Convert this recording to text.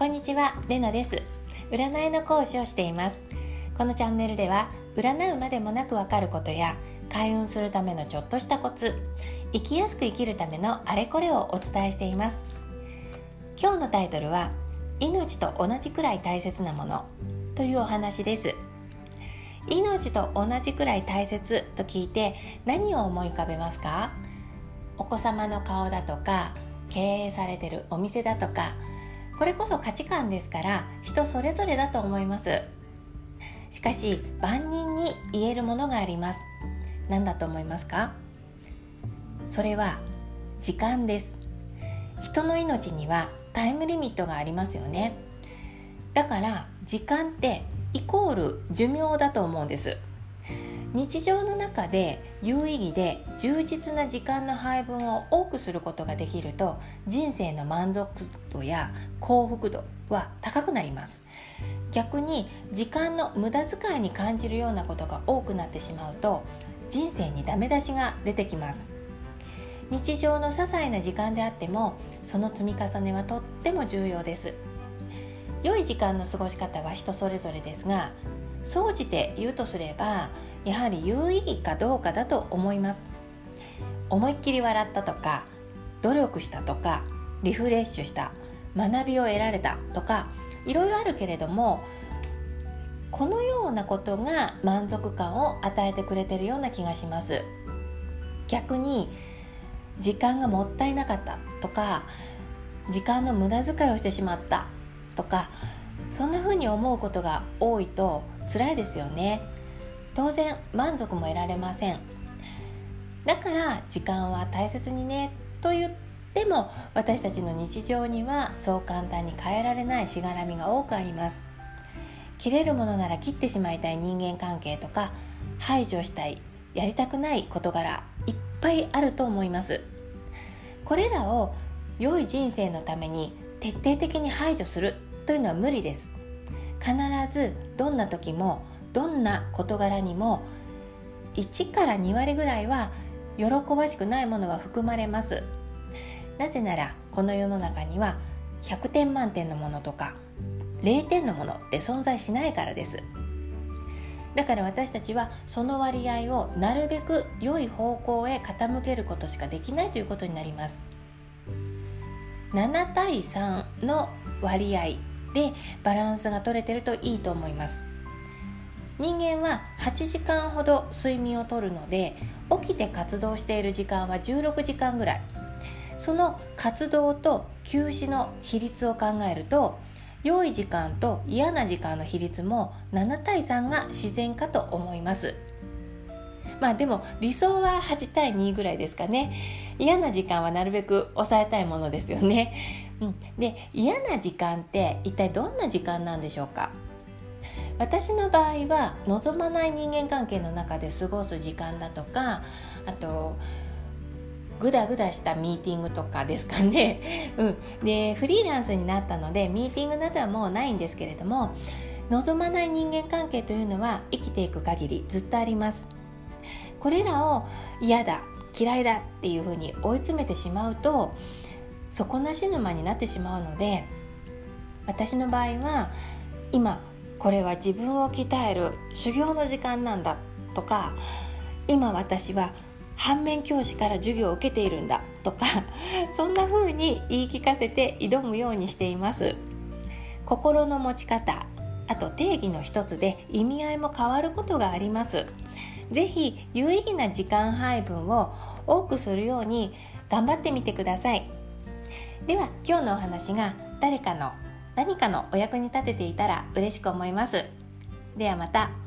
こんにちは、れなです。占いの講師をしています。このチャンネルでは占うまでもなくわかることや開運するためのちょっとしたコツ生きやすく生きるためのあれこれをお伝えしています。今日のタイトルは命と同じくらい大切なものというお話です。命と同じくらい大切と聞いて何を思い浮かべますか？お子様の顔だとか経営されてるお店だとかこれこそ価値観ですから人それぞれだと思います。しかし万人に言えるものがあります。何だと思いますか？それは時間です。人の命にはタイムリミットがありますよね。だから時間ってイコール寿命だと思うんです。日常の中で有意義で充実な時間の配分を多くすることができると人生の満足度や幸福度は高くなります。逆に時間の無駄遣いに感じるようなことが多くなってしまうと人生にダメ出しが出てきます。日常の些細な時間であってもその積み重ねはとっても重要です。良い時間の過ごし方は人それぞれですが総じて言うとすればやはり有意義かどうかだと思います。思いっきり笑ったとか努力したとかリフレッシュした学びを得られたとかいろいろあるけれどもこのようなことが満足感を与えてくれてるような気がします。逆に時間がもったいなかったとか時間の無駄遣いをしてしまったとかそんな風に思うことが多いと辛いですよね。当然満足も得られません。だから時間は大切にねと言っても私たちの日常にはそう簡単に変えられないしがらみが多くあります。切れるものなら切ってしまいたい人間関係とか排除したいやりたくない事柄いっぱいあると思います。これらを良い人生のために徹底的に排除する。というのは無理です。必ずどんな時もどんな事柄にも1から2割ぐらいは喜ばしくないものは含まれます。なぜならこの世の中には100点満点のものとか0点のものって存在しないからです。だから私たちはその割合をなるべく良い方向へ傾けることしかできないということになります。7対3の割合でバランスが取れてるといいと思います。人間は8時間ほど睡眠をとるので起きて活動している時間は16時間ぐらい。その活動と休止の比率を考えると良い時間と嫌な時間の比率も7対3が自然かと思います。まあでも理想は8対2ぐらいですかね。嫌な時間はなるべく抑えたいものですよね、うん、で嫌な時間って一体どんな時間なんでしょうか？私の場合は望まない人間関係の中で過ごす時間だとかあとグダグダしたミーティングとかですかね、うん、でフリーランスになったのでミーティングなどはもうないんですけれども望まない人間関係というのは生きていく限りずっとあります。これらを嫌だ嫌いだっていうふうに追い詰めてしまうと底なし沼になってしまうので私の場合は今これは自分を鍛える修行の時間なんだとか今私は反面教師から授業を受けているんだとか そんな風に言い聞かせて挑むようにしています。心の持ち方あと定義の一つで意味合いも変わることがあります。是非有意義な時間配分を多くするように頑張ってみてください。では今日のお話が誰かの何かのお役に立てていたら嬉しく思いますではまた。